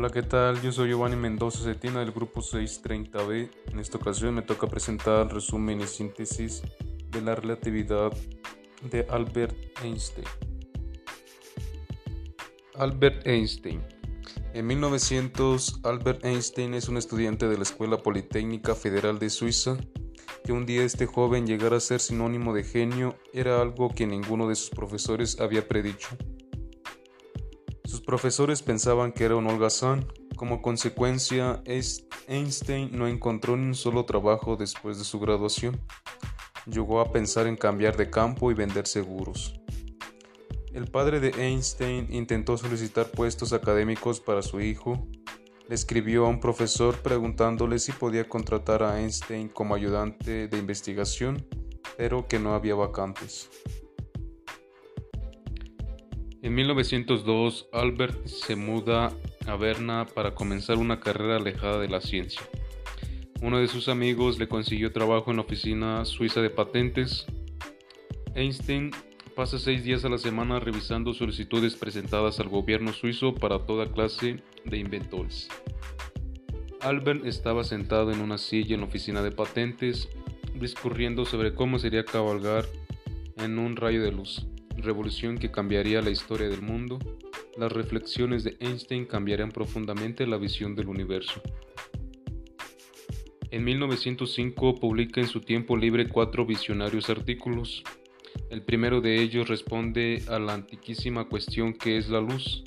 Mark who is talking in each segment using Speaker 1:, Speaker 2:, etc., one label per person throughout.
Speaker 1: Hola, ¿qué tal? Yo soy Giovanni Mendoza Cetina del grupo 630B. En esta ocasión me toca presentar el resumen y síntesis de la relatividad de Albert Einstein. Albert Einstein. En 1900, Albert Einstein es un estudiante de la Escuela Politécnica Federal de Suiza. Que un día este joven llegara a ser sinónimo de genio era algo que ninguno de sus profesores había predicho. Profesores pensaban que era un holgazán. Como consecuencia, Einstein no encontró ni un solo trabajo después de su graduación. Llegó a pensar en cambiar de campo y vender seguros. El padre de Einstein intentó solicitar puestos académicos para su hijo. Le escribió a un profesor preguntándole si podía contratar a Einstein como ayudante de investigación, pero que no había vacantes. En 1902, Albert se muda a Berna para comenzar una carrera alejada de la ciencia. Uno de sus amigos le consiguió trabajo en la oficina suiza de patentes. Einstein pasa seis días a la semana revisando solicitudes presentadas al gobierno suizo para toda clase de inventores. Albert estaba sentado en una silla en la oficina de patentes, discurriendo sobre cómo sería cabalgar en un rayo de luz revolución que cambiaría la historia del mundo, las reflexiones de Einstein cambiarían profundamente la visión del universo. En 1905 publica en su tiempo libre cuatro visionarios artículos. El primero de ellos responde a la antiquísima cuestión que es la luz.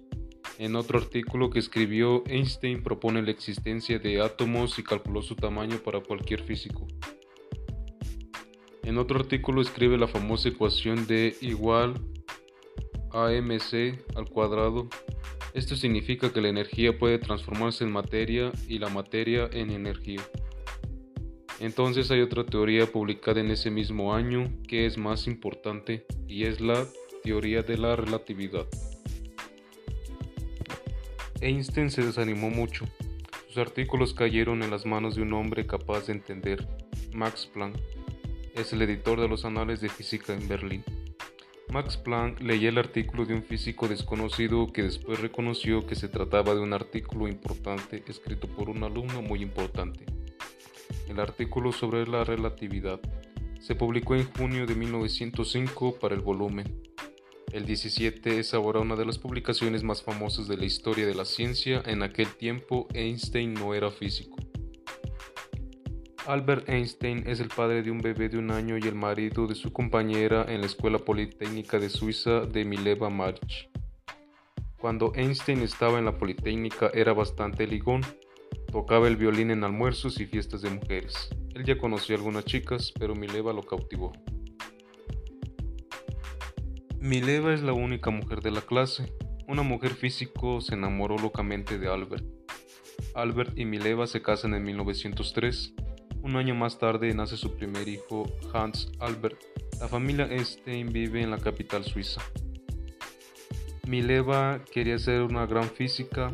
Speaker 1: En otro artículo que escribió, Einstein propone la existencia de átomos y calculó su tamaño para cualquier físico. En otro artículo escribe la famosa ecuación de igual AMC al cuadrado. Esto significa que la energía puede transformarse en materia y la materia en energía. Entonces hay otra teoría publicada en ese mismo año que es más importante y es la teoría de la relatividad. Einstein se desanimó mucho. Sus artículos cayeron en las manos de un hombre capaz de entender, Max Planck es el editor de los Anales de Física en Berlín. Max Planck leía el artículo de un físico desconocido que después reconoció que se trataba de un artículo importante escrito por un alumno muy importante. El artículo sobre la relatividad se publicó en junio de 1905 para el volumen. El 17 es ahora una de las publicaciones más famosas de la historia de la ciencia. En aquel tiempo Einstein no era físico. Albert Einstein es el padre de un bebé de un año y el marido de su compañera en la Escuela Politécnica de Suiza de Mileva March. Cuando Einstein estaba en la Politécnica era bastante ligón, tocaba el violín en almuerzos y fiestas de mujeres. Él ya conocía algunas chicas, pero Mileva lo cautivó. Mileva es la única mujer de la clase. Una mujer físico se enamoró locamente de Albert. Albert y Mileva se casan en 1903. Un año más tarde nace su primer hijo, Hans Albert. La familia Einstein vive en la capital suiza. Mileva quería ser una gran física,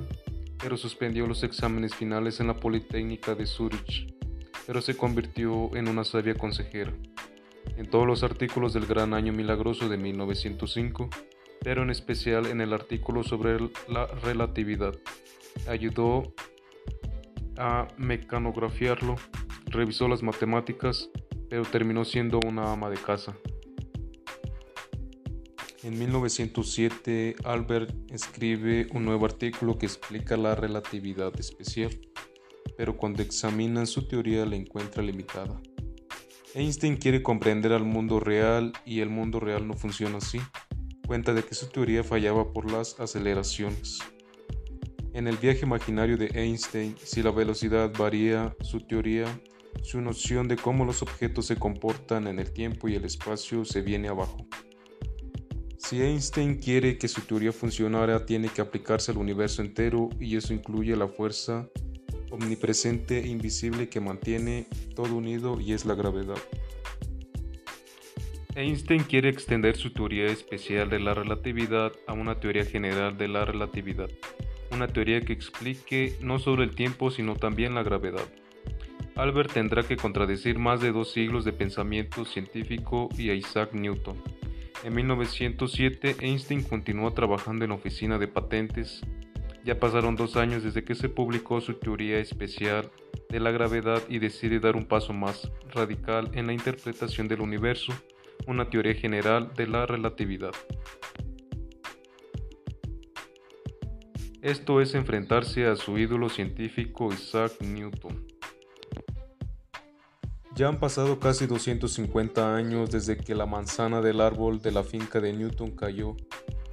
Speaker 1: pero suspendió los exámenes finales en la Politécnica de Zurich, pero se convirtió en una sabia consejera. En todos los artículos del Gran Año Milagroso de 1905, pero en especial en el artículo sobre la relatividad, ayudó a mecanografiarlo revisó las matemáticas, pero terminó siendo una ama de casa. En 1907, Albert escribe un nuevo artículo que explica la relatividad especial, pero cuando examina su teoría la encuentra limitada. Einstein quiere comprender al mundo real y el mundo real no funciona así. Cuenta de que su teoría fallaba por las aceleraciones. En el viaje imaginario de Einstein, si la velocidad varía, su teoría su noción de cómo los objetos se comportan en el tiempo y el espacio se viene abajo. Si Einstein quiere que su teoría funcionara, tiene que aplicarse al universo entero y eso incluye la fuerza omnipresente e invisible que mantiene todo unido y es la gravedad. Einstein quiere extender su teoría especial de la relatividad a una teoría general de la relatividad, una teoría que explique no solo el tiempo sino también la gravedad. Albert tendrá que contradecir más de dos siglos de pensamiento científico y a Isaac Newton. En 1907, Einstein continuó trabajando en la oficina de patentes. Ya pasaron dos años desde que se publicó su teoría especial de la gravedad y decide dar un paso más radical en la interpretación del universo, una teoría general de la relatividad. Esto es enfrentarse a su ídolo científico Isaac Newton. Ya han pasado casi 250 años desde que la manzana del árbol de la finca de Newton cayó,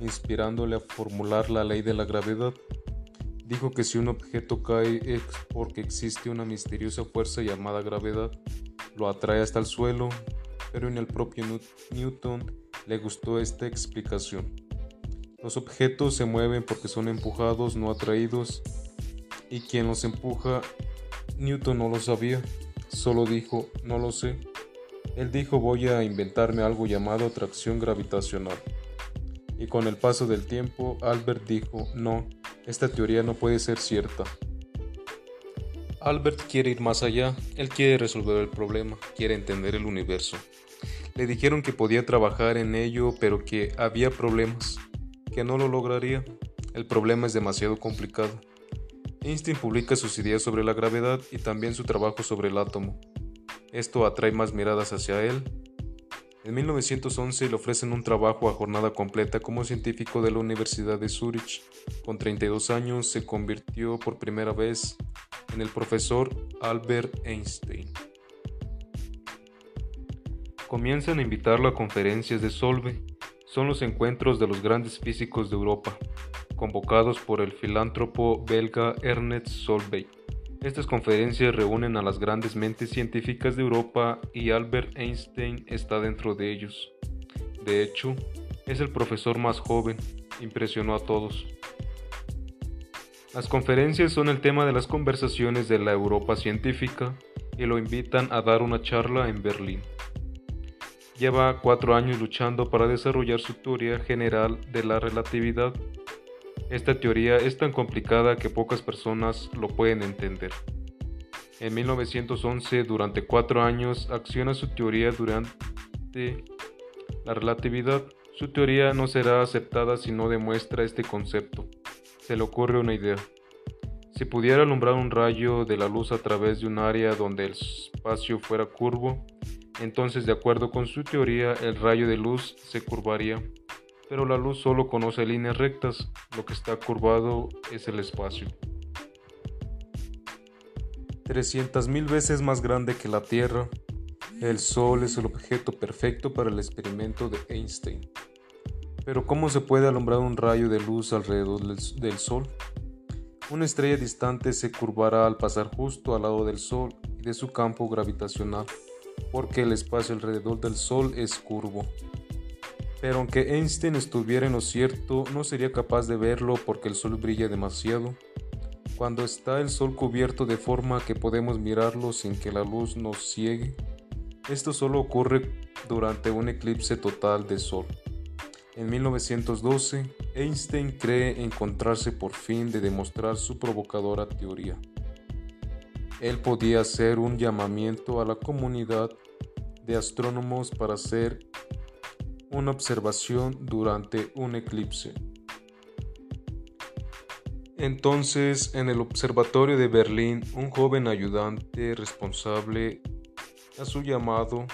Speaker 1: inspirándole a formular la ley de la gravedad. Dijo que si un objeto cae es porque existe una misteriosa fuerza llamada gravedad, lo atrae hasta el suelo, pero en el propio Newton le gustó esta explicación. Los objetos se mueven porque son empujados, no atraídos, y quien los empuja, Newton no lo sabía, solo dijo, no lo sé. Él dijo voy a inventarme algo llamado atracción gravitacional. Y con el paso del tiempo, Albert dijo, no, esta teoría no puede ser cierta. Albert quiere ir más allá, él quiere resolver el problema, quiere entender el universo. Le dijeron que podía trabajar en ello, pero que había problemas que no lo lograría. El problema es demasiado complicado. Einstein publica sus ideas sobre la gravedad y también su trabajo sobre el átomo. Esto atrae más miradas hacia él. En 1911 le ofrecen un trabajo a jornada completa como científico de la Universidad de Zurich. Con 32 años se convirtió por primera vez en el profesor Albert Einstein. Comienzan a invitarlo a conferencias de Solve son los encuentros de los grandes físicos de Europa, convocados por el filántropo belga Ernest Solvay. Estas conferencias reúnen a las grandes mentes científicas de Europa y Albert Einstein está dentro de ellos. De hecho, es el profesor más joven, impresionó a todos. Las conferencias son el tema de las conversaciones de la Europa científica y lo invitan a dar una charla en Berlín. Lleva cuatro años luchando para desarrollar su teoría general de la relatividad. Esta teoría es tan complicada que pocas personas lo pueden entender. En 1911, durante cuatro años, acciona su teoría durante la relatividad. Su teoría no será aceptada si no demuestra este concepto. Se le ocurre una idea. Si pudiera alumbrar un rayo de la luz a través de un área donde el espacio fuera curvo, entonces, de acuerdo con su teoría, el rayo de luz se curvaría, pero la luz solo conoce líneas rectas, lo que está curvado es el espacio. 300.000 veces más grande que la Tierra, el Sol es el objeto perfecto para el experimento de Einstein. Pero ¿cómo se puede alumbrar un rayo de luz alrededor del Sol? Una estrella distante se curvará al pasar justo al lado del Sol y de su campo gravitacional porque el espacio alrededor del Sol es curvo. Pero aunque Einstein estuviera en lo cierto, no sería capaz de verlo porque el Sol brilla demasiado. Cuando está el Sol cubierto de forma que podemos mirarlo sin que la luz nos ciegue, esto solo ocurre durante un eclipse total de Sol. En 1912, Einstein cree encontrarse por fin de demostrar su provocadora teoría. Él podía hacer un llamamiento a la comunidad de astrónomos para hacer una observación durante un eclipse. Entonces, en el observatorio de Berlín, un joven ayudante responsable a su llamado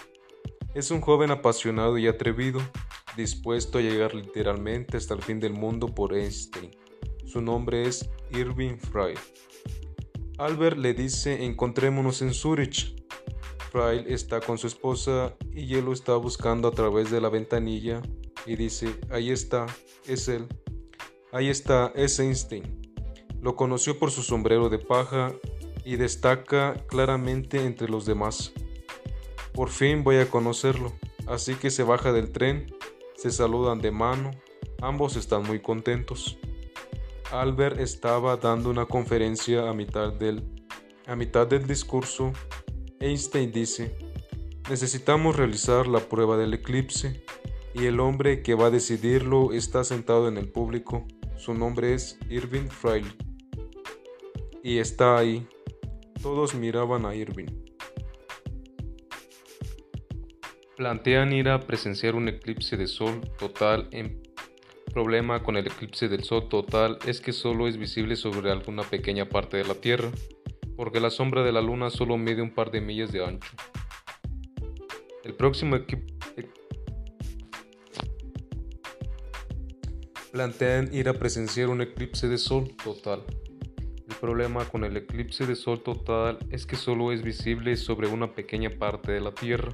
Speaker 1: es un joven apasionado y atrevido, dispuesto a llegar literalmente hasta el fin del mundo por Einstein. Su nombre es Irving Frey. Albert le dice encontrémonos en Zurich. Frail está con su esposa y él lo está buscando a través de la ventanilla y dice, ahí está, es él. Ahí está, es Einstein. Lo conoció por su sombrero de paja y destaca claramente entre los demás. Por fin voy a conocerlo, así que se baja del tren, se saludan de mano, ambos están muy contentos. Albert estaba dando una conferencia a mitad del, a mitad del discurso. Einstein dice, necesitamos realizar la prueba del eclipse y el hombre que va a decidirlo está sentado en el público. Su nombre es Irving Frail. Y está ahí. Todos miraban a Irving. Plantean ir a presenciar un eclipse de sol total en problema con el eclipse del Sol total es que solo es visible sobre alguna pequeña parte de la Tierra, porque la sombra de la Luna solo mide un par de millas de ancho. El próximo equipo plantean ir a presenciar un eclipse de Sol total. El problema con el eclipse de Sol total es que solo es visible sobre una pequeña parte de la Tierra,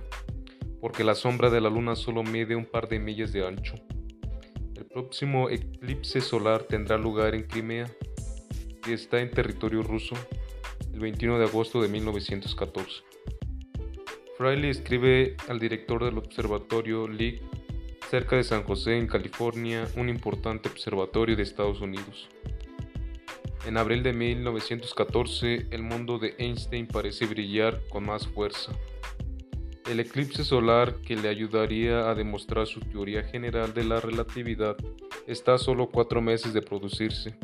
Speaker 1: porque la sombra de la Luna solo mide un par de millas de ancho próximo eclipse solar tendrá lugar en Crimea, y está en territorio ruso, el 21 de agosto de 1914. Fraley escribe al director del observatorio Lick cerca de San José, en California, un importante observatorio de Estados Unidos. En abril de 1914, el mundo de Einstein parece brillar con más fuerza. El eclipse solar que le ayudaría a demostrar su teoría general de la relatividad está a solo cuatro meses de producirse.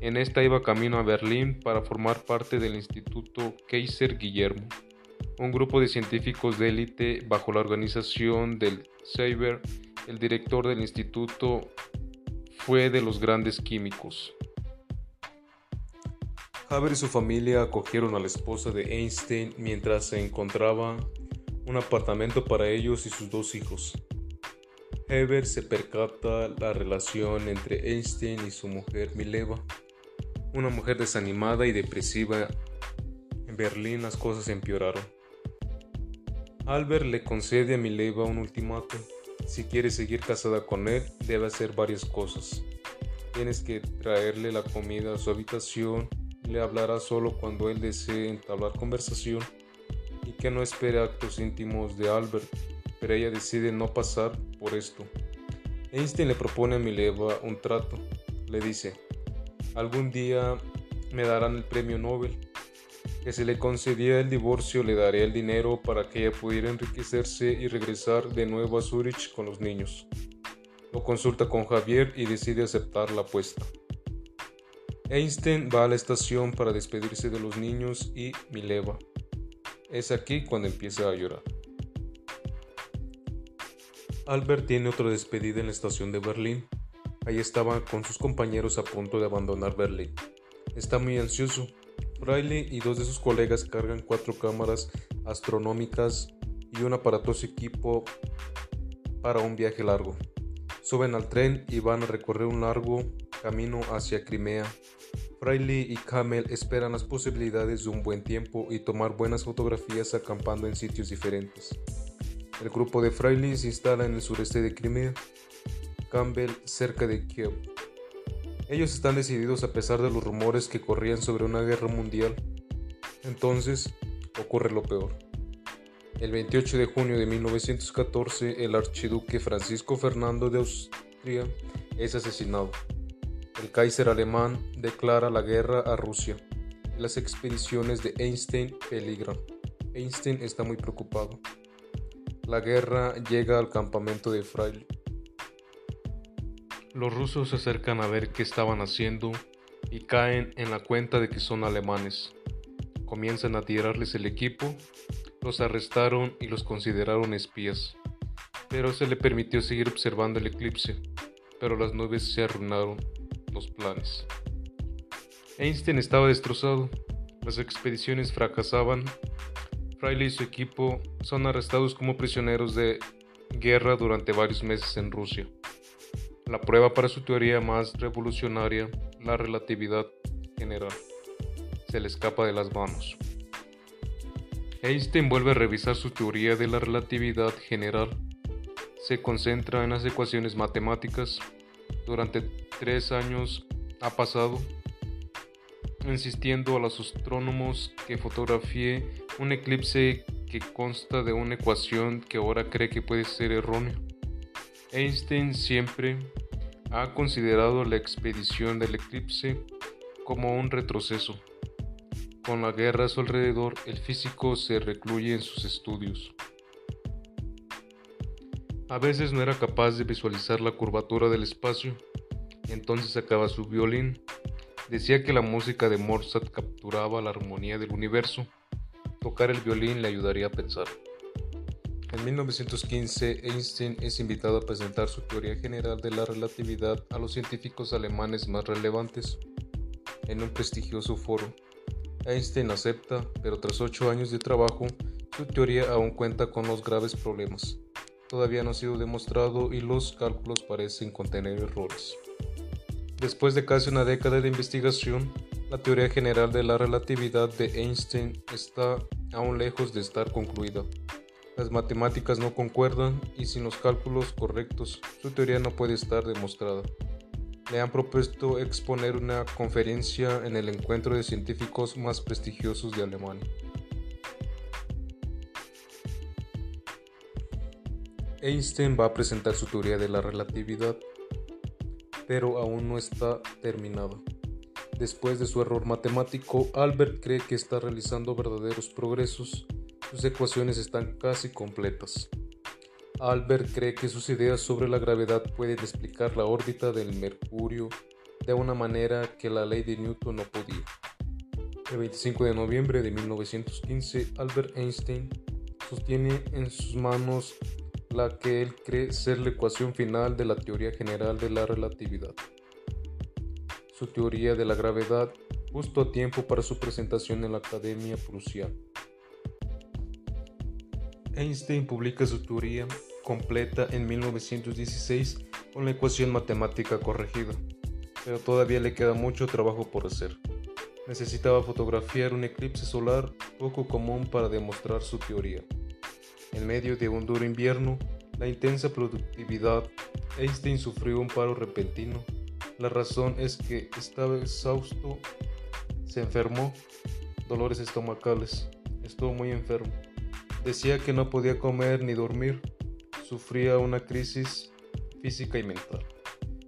Speaker 1: En esta iba camino a Berlín para formar parte del Instituto Kaiser Guillermo, un grupo de científicos de élite bajo la organización del Seiber. El director del instituto fue de los grandes químicos. Haber y su familia acogieron a la esposa de Einstein mientras se encontraba un apartamento para ellos y sus dos hijos. Heber se percata la relación entre Einstein y su mujer Mileva, una mujer desanimada y depresiva. En Berlín las cosas empeoraron. Albert le concede a Mileva un ultimátum. Si quiere seguir casada con él, debe hacer varias cosas. Tienes que traerle la comida a su habitación, le hablará solo cuando él desee entablar conversación y que no espere actos íntimos de Albert, pero ella decide no pasar por esto. Einstein le propone a Mileva un trato. Le dice, algún día me darán el premio Nobel, que si le concedía el divorcio le daré el dinero para que ella pudiera enriquecerse y regresar de nuevo a Zurich con los niños. Lo consulta con Javier y decide aceptar la apuesta. Einstein va a la estación para despedirse de los niños y Mileva. Es aquí cuando empieza a llorar. Albert tiene otra despedida en la estación de Berlín. Ahí estaba con sus compañeros a punto de abandonar Berlín. Está muy ansioso. Riley y dos de sus colegas cargan cuatro cámaras astronómicas y un aparatoso equipo para un viaje largo. Suben al tren y van a recorrer un largo camino hacia Crimea, Riley y Camel esperan las posibilidades de un buen tiempo y tomar buenas fotografías acampando en sitios diferentes. El grupo de Fraile se instala en el sureste de Crimea, Campbell cerca de Kiev. Ellos están decididos a pesar de los rumores que corrían sobre una guerra mundial. Entonces ocurre lo peor. El 28 de junio de 1914, el archiduque Francisco Fernando de Austria es asesinado. El Kaiser alemán declara la guerra a Rusia. Las expediciones de Einstein peligran. Einstein está muy preocupado. La guerra llega al campamento de Fraile. Los rusos se acercan a ver qué estaban haciendo y caen en la cuenta de que son alemanes. Comienzan a tirarles el equipo, los arrestaron y los consideraron espías. Pero se le permitió seguir observando el eclipse, pero las nubes se arruinaron los planes. Einstein estaba destrozado, las expediciones fracasaban, Fraile y su equipo son arrestados como prisioneros de guerra durante varios meses en Rusia. La prueba para su teoría más revolucionaria, la relatividad general, se le escapa de las manos. Einstein vuelve a revisar su teoría de la relatividad general. Se concentra en las ecuaciones matemáticas durante tres años ha pasado insistiendo a los astrónomos que fotografíe un eclipse que consta de una ecuación que ahora cree que puede ser errónea. Einstein siempre ha considerado la expedición del eclipse como un retroceso. Con la guerra a su alrededor, el físico se recluye en sus estudios. A veces no era capaz de visualizar la curvatura del espacio, entonces sacaba su violín. Decía que la música de Mozart capturaba la armonía del universo. Tocar el violín le ayudaría a pensar. En 1915, Einstein es invitado a presentar su teoría general de la relatividad a los científicos alemanes más relevantes en un prestigioso foro. Einstein acepta, pero tras ocho años de trabajo, su teoría aún cuenta con los graves problemas. Todavía no ha sido demostrado y los cálculos parecen contener errores. Después de casi una década de investigación, la teoría general de la relatividad de Einstein está aún lejos de estar concluida. Las matemáticas no concuerdan y sin los cálculos correctos, su teoría no puede estar demostrada le han propuesto exponer una conferencia en el encuentro de científicos más prestigiosos de Alemania. Einstein va a presentar su teoría de la relatividad, pero aún no está terminada. Después de su error matemático, Albert cree que está realizando verdaderos progresos. Sus ecuaciones están casi completas. Albert cree que sus ideas sobre la gravedad pueden explicar la órbita del Mercurio de una manera que la ley de Newton no podía. El 25 de noviembre de 1915, Albert Einstein sostiene en sus manos la que él cree ser la ecuación final de la teoría general de la relatividad. Su teoría de la gravedad, justo a tiempo para su presentación en la Academia Prusiana. Einstein publica su teoría completa en 1916 con la ecuación matemática corregida, pero todavía le queda mucho trabajo por hacer. Necesitaba fotografiar un eclipse solar poco común para demostrar su teoría. En medio de un duro invierno, la intensa productividad, Einstein sufrió un paro repentino. La razón es que estaba exhausto, se enfermó, dolores estomacales, estuvo muy enfermo. Decía que no podía comer ni dormir, sufría una crisis física y mental.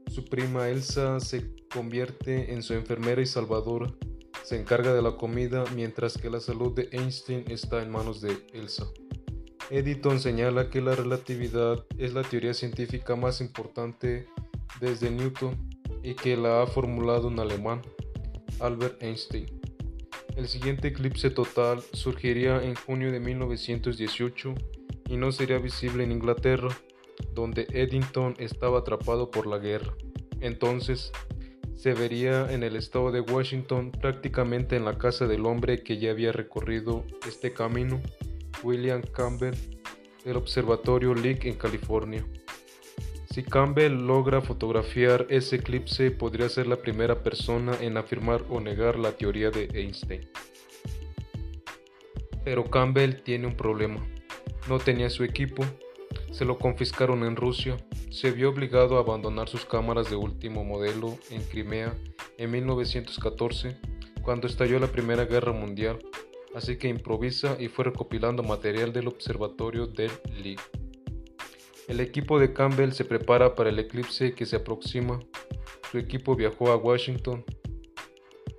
Speaker 1: Su prima Elsa se convierte en su enfermera y salvadora, se encarga de la comida mientras que la salud de Einstein está en manos de Elsa. Editon señala que la relatividad es la teoría científica más importante desde Newton y que la ha formulado un alemán, Albert Einstein. El siguiente eclipse total surgiría en junio de 1918 y no sería visible en Inglaterra, donde Eddington estaba atrapado por la guerra. Entonces, se vería en el estado de Washington prácticamente en la casa del hombre que ya había recorrido este camino, William Campbell, del Observatorio Leak en California. Si Campbell logra fotografiar ese eclipse, podría ser la primera persona en afirmar o negar la teoría de Einstein. Pero Campbell tiene un problema no tenía su equipo, se lo confiscaron en Rusia, se vio obligado a abandonar sus cámaras de último modelo en Crimea en 1914, cuando estalló la Primera Guerra Mundial, así que improvisa y fue recopilando material del observatorio del Lee. El equipo de Campbell se prepara para el eclipse que se aproxima. Su equipo viajó a Washington.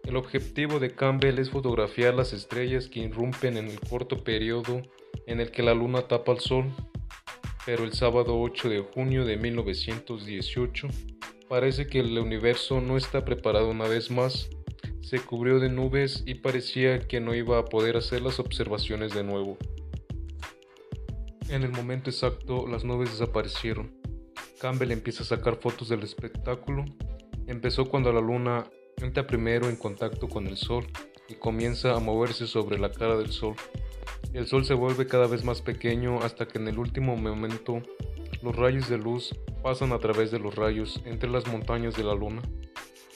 Speaker 1: El objetivo de Campbell es fotografiar las estrellas que irrumpen en el corto periodo en el que la luna tapa al sol, pero el sábado 8 de junio de 1918 parece que el universo no está preparado una vez más, se cubrió de nubes y parecía que no iba a poder hacer las observaciones de nuevo. En el momento exacto las nubes desaparecieron. Campbell empieza a sacar fotos del espectáculo. Empezó cuando la luna entra primero en contacto con el sol y comienza a moverse sobre la cara del sol. El sol se vuelve cada vez más pequeño hasta que en el último momento los rayos de luz pasan a través de los rayos entre las montañas de la luna.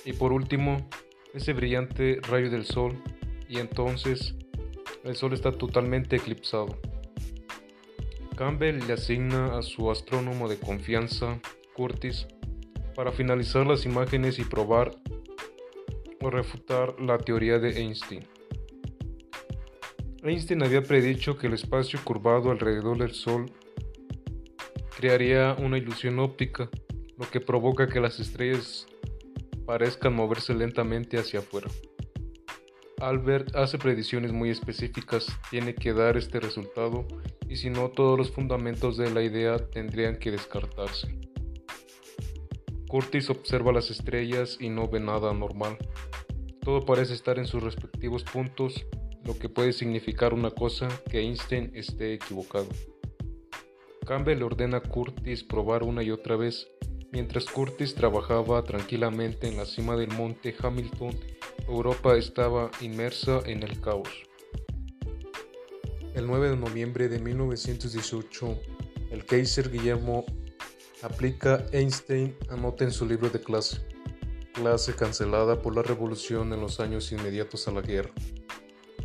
Speaker 1: Y por último, ese brillante rayo del sol y entonces el sol está totalmente eclipsado. Campbell le asigna a su astrónomo de confianza, Curtis, para finalizar las imágenes y probar o refutar la teoría de Einstein. Einstein había predicho que el espacio curvado alrededor del Sol crearía una ilusión óptica, lo que provoca que las estrellas parezcan moverse lentamente hacia afuera. Albert hace predicciones muy específicas, tiene que dar este resultado y si no todos los fundamentos de la idea tendrían que descartarse. Curtis observa las estrellas y no ve nada normal. Todo parece estar en sus respectivos puntos lo que puede significar una cosa que Einstein esté equivocado. Campbell ordena a Curtis probar una y otra vez, mientras Curtis trabajaba tranquilamente en la cima del monte Hamilton, Europa estaba inmersa en el caos. El 9 de noviembre de 1918, el Kaiser Guillermo aplica Einstein anota en su libro de clase, clase cancelada por la revolución en los años inmediatos a la guerra.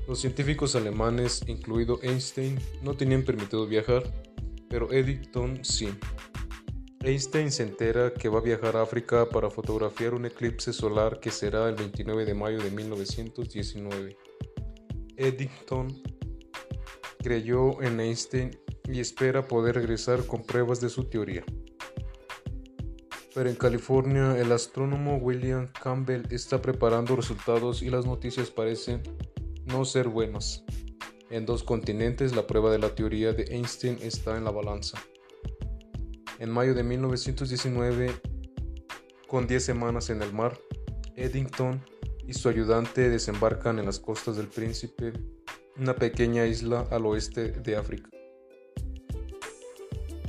Speaker 1: Los científicos alemanes, incluido Einstein, no tenían permitido viajar, pero Eddington sí. Einstein se entera que va a viajar a África para fotografiar un eclipse solar que será el 29 de mayo de 1919. Eddington creyó en Einstein y espera poder regresar con pruebas de su teoría. Pero en California el astrónomo William Campbell está preparando resultados y las noticias parecen no ser buenas. En dos continentes la prueba de la teoría de Einstein está en la balanza. En mayo de 1919, con 10 semanas en el mar, Eddington y su ayudante desembarcan en las costas del Príncipe, una pequeña isla al oeste de África.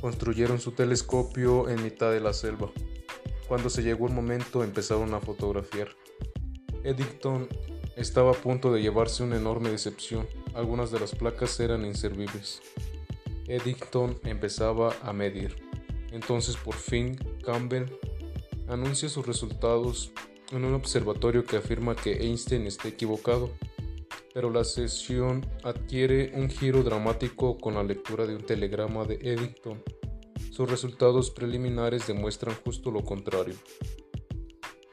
Speaker 1: Construyeron su telescopio en mitad de la selva. Cuando se llegó el momento empezaron a fotografiar. Eddington estaba a punto de llevarse una enorme decepción. Algunas de las placas eran inservibles. Eddington empezaba a medir. Entonces por fin Campbell anuncia sus resultados en un observatorio que afirma que Einstein está equivocado. Pero la sesión adquiere un giro dramático con la lectura de un telegrama de Eddington. Sus resultados preliminares demuestran justo lo contrario.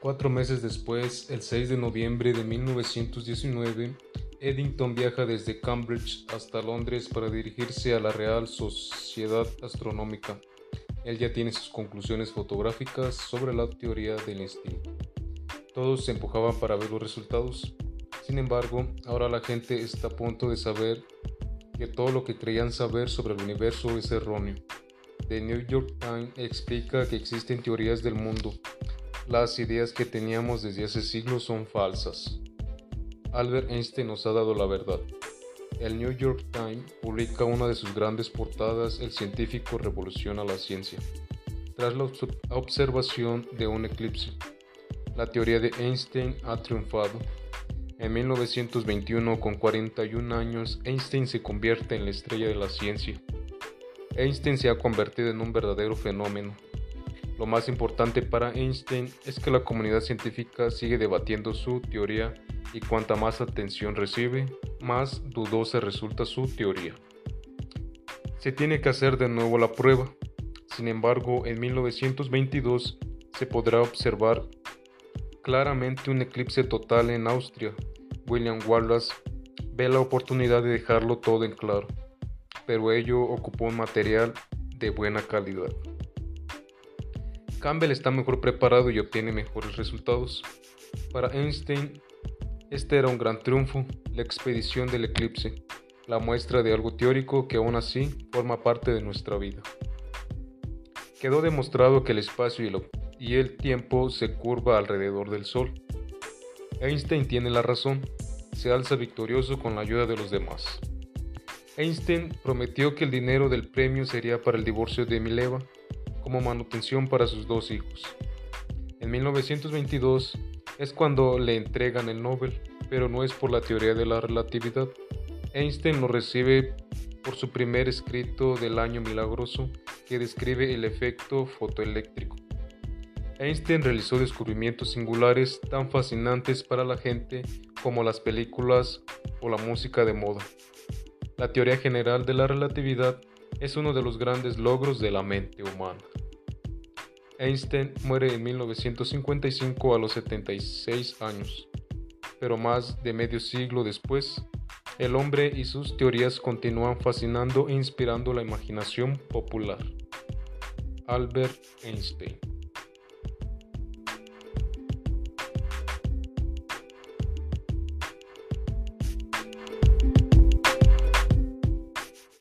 Speaker 1: Cuatro meses después, el 6 de noviembre de 1919, Eddington viaja desde Cambridge hasta Londres para dirigirse a la Real Sociedad Astronómica. Él ya tiene sus conclusiones fotográficas sobre la teoría del instinto. Todos se empujaban para ver los resultados. Sin embargo, ahora la gente está a punto de saber que todo lo que creían saber sobre el universo es erróneo. The New York Times explica que existen teorías del mundo las ideas que teníamos desde hace siglos son falsas. Albert Einstein nos ha dado la verdad. El New York Times publica una de sus grandes portadas, El científico revoluciona la ciencia, tras la observación de un eclipse. La teoría de Einstein ha triunfado. En 1921, con 41 años, Einstein se convierte en la estrella de la ciencia. Einstein se ha convertido en un verdadero fenómeno, lo más importante para Einstein es que la comunidad científica sigue debatiendo su teoría y cuanta más atención recibe, más dudosa resulta su teoría. Se tiene que hacer de nuevo la prueba. Sin embargo, en 1922 se podrá observar claramente un eclipse total en Austria. William Wallace ve la oportunidad de dejarlo todo en claro, pero ello ocupó un material de buena calidad. Campbell está mejor preparado y obtiene mejores resultados. Para Einstein, este era un gran triunfo, la expedición del eclipse, la muestra de algo teórico que aún así forma parte de nuestra vida. Quedó demostrado que el espacio y el tiempo se curva alrededor del Sol. Einstein tiene la razón, se alza victorioso con la ayuda de los demás. Einstein prometió que el dinero del premio sería para el divorcio de Mileva, como manutención para sus dos hijos. En 1922 es cuando le entregan el Nobel, pero no es por la teoría de la relatividad. Einstein lo recibe por su primer escrito del año milagroso que describe el efecto fotoeléctrico. Einstein realizó descubrimientos singulares tan fascinantes para la gente como las películas o la música de moda. La teoría general de la relatividad es uno de los grandes logros de la mente humana. Einstein muere en 1955 a los 76 años, pero más de medio siglo después, el hombre y sus teorías continúan fascinando e inspirando la imaginación popular. Albert Einstein